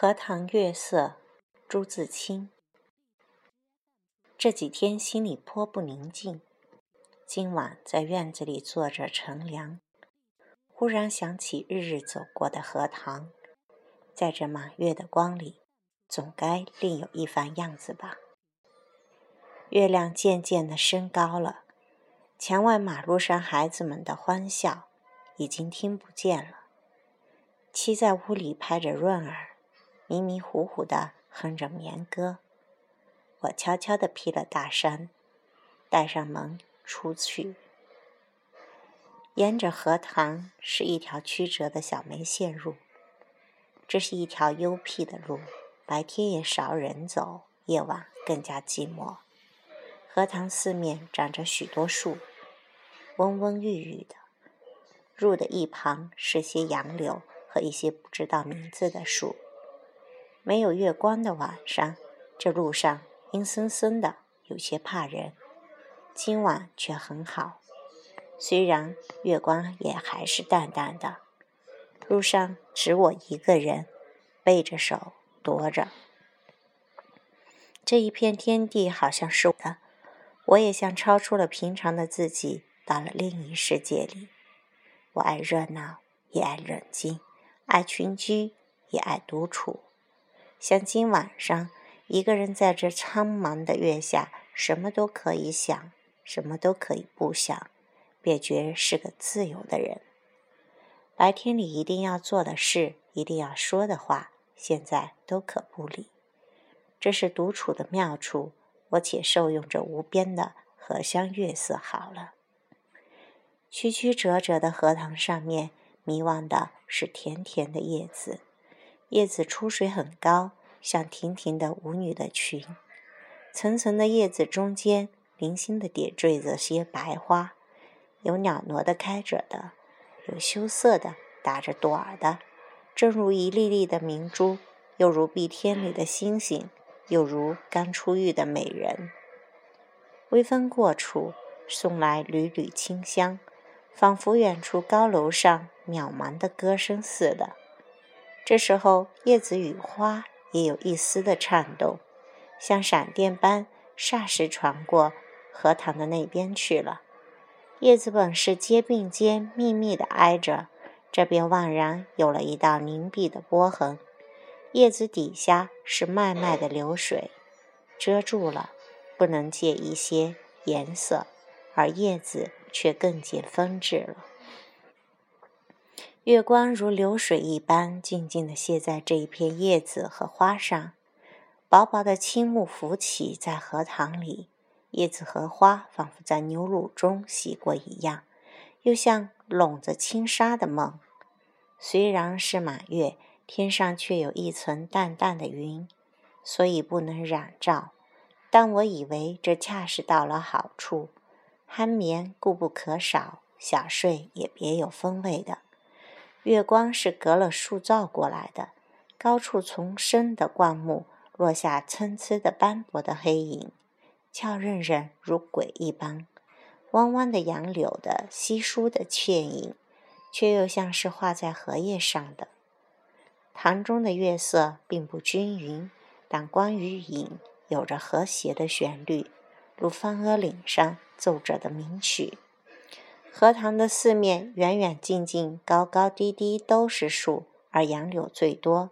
荷塘月色，朱自清。这几天心里颇不宁静。今晚在院子里坐着乘凉，忽然想起日日走过的荷塘，在这满月的光里，总该另有一番样子吧。月亮渐渐的升高了，墙外马路上孩子们的欢笑已经听不见了。妻在屋里拍着闰儿。迷迷糊糊的哼着眠歌，我悄悄地披了大衫，带上门出去。沿着荷塘是一条曲折的小梅线路，这是一条幽僻的路，白天也少人走，夜晚更加寂寞。荷塘四面长着许多树，蓊蓊郁郁的。路的一旁是些杨柳和一些不知道名字的树。没有月光的晚上，这路上阴森森的，有些怕人。今晚却很好，虽然月光也还是淡淡的。路上只我一个人，背着手踱着。这一片天地好像是我的，我也像超出了平常的自己，到了另一世界里。我爱热闹，也爱冷静；爱群居，也爱独处。像今晚上，一个人在这苍茫的月下，什么都可以想，什么都可以不想，便觉是个自由的人。白天里一定要做的事，一定要说的话，现在都可不理。这是独处的妙处，我且受用这无边的荷香月色好了。曲曲折折的荷塘上面，迷望的是甜甜的叶子。叶子出水很高，像亭亭的舞女的裙。层层的叶子中间，零星的点缀着些白花，有袅娜的开着的，有羞涩的打着朵儿的，正如一粒粒的明珠，又如碧天里的星星，又如刚出浴的美人。微风过处，送来缕缕清香，仿佛远处高楼上渺茫的歌声似的。这时候，叶子与花也有一丝的颤动，像闪电般霎时传过荷塘的那边去了。叶子本是肩并肩密密的挨着，这边宛然有了一道凝碧的波痕。叶子底下是脉脉的流水，遮住了，不能借一些颜色，而叶子却更见风致了。月光如流水一般，静静地泻在这一片叶子和花上。薄薄的青幕浮起在荷塘里，叶子和花仿佛在牛乳中洗过一样，又像笼着轻纱的梦。虽然是满月，天上却有一层淡淡的云，所以不能染照。但我以为这恰是到了好处，酣眠固不可少，小睡也别有风味的。月光是隔了树照过来的，高处丛生的灌木落下参差的斑驳的黑影，俏韧韧如鬼一般。弯弯的杨柳的稀疏的倩影，却又像是画在荷叶上的。塘中的月色并不均匀，但光与影有着和谐的旋律，如方阿岭上奏着的名曲。荷塘的四面，远远近近，高高低低，都是树，而杨柳最多。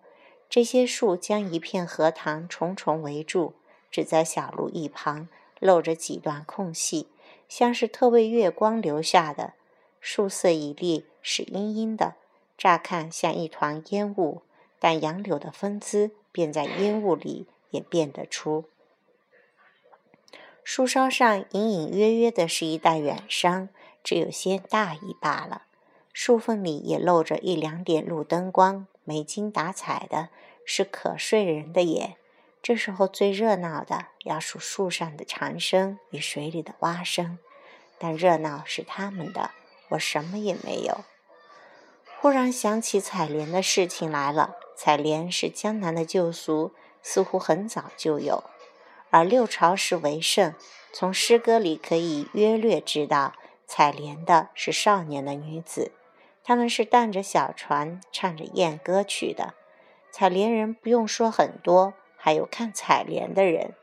这些树将一片荷塘重重围住，只在小路一旁露着几段空隙，像是特为月光留下的。树色一粒是阴阴的，乍看像一团烟雾，但杨柳的风姿便在烟雾里也辨得出。树梢上隐隐约约的是一带远山。只有些大意罢了，树缝里也露着一两点路灯光，没精打采的，是可睡人的眼。这时候最热闹的要数树上的蝉声与水里的蛙声，但热闹是他们的，我什么也没有。忽然想起采莲的事情来了。采莲是江南的旧俗，似乎很早就有，而六朝时为盛。从诗歌里可以约略知道。采莲的是少年的女子，他们是荡着小船，唱着艳歌去的。采莲人不用说很多，还有看采莲的人。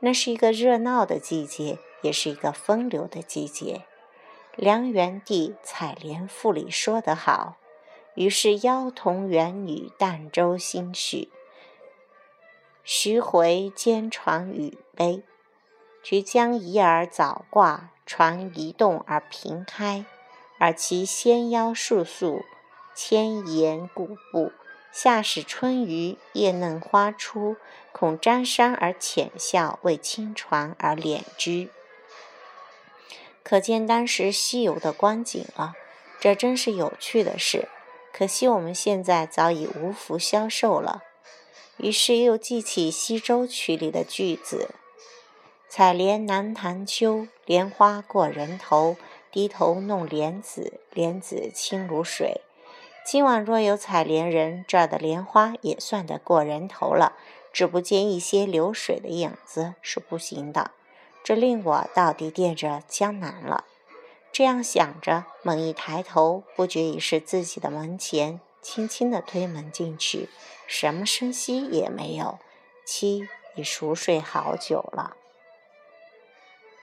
那是一个热闹的季节，也是一个风流的季节。梁元帝《采莲赋》里说得好：“于是妖童元女淡舟心许，徐回兼船与悲。渠将移而早挂，船移动而平开。而其纤腰束素，千岩固步。夏始春余，叶嫩花初，恐沾衫而浅笑，为轻船而敛之。”可见当时西游的光景了，这真是有趣的事。可惜我们现在早已无福消受了。于是又记起西洲曲里的句子：“采莲南塘秋，莲花过人头。低头弄莲子，莲子清如水。今晚若有采莲人，这儿的莲花也算得过人头了。只不见一些流水的影子是不行的。”这令我到底惦着江南了。这样想着，猛一抬头，不觉已是自己的门前，轻轻地推门进去，什么声息也没有，妻已熟睡好久了。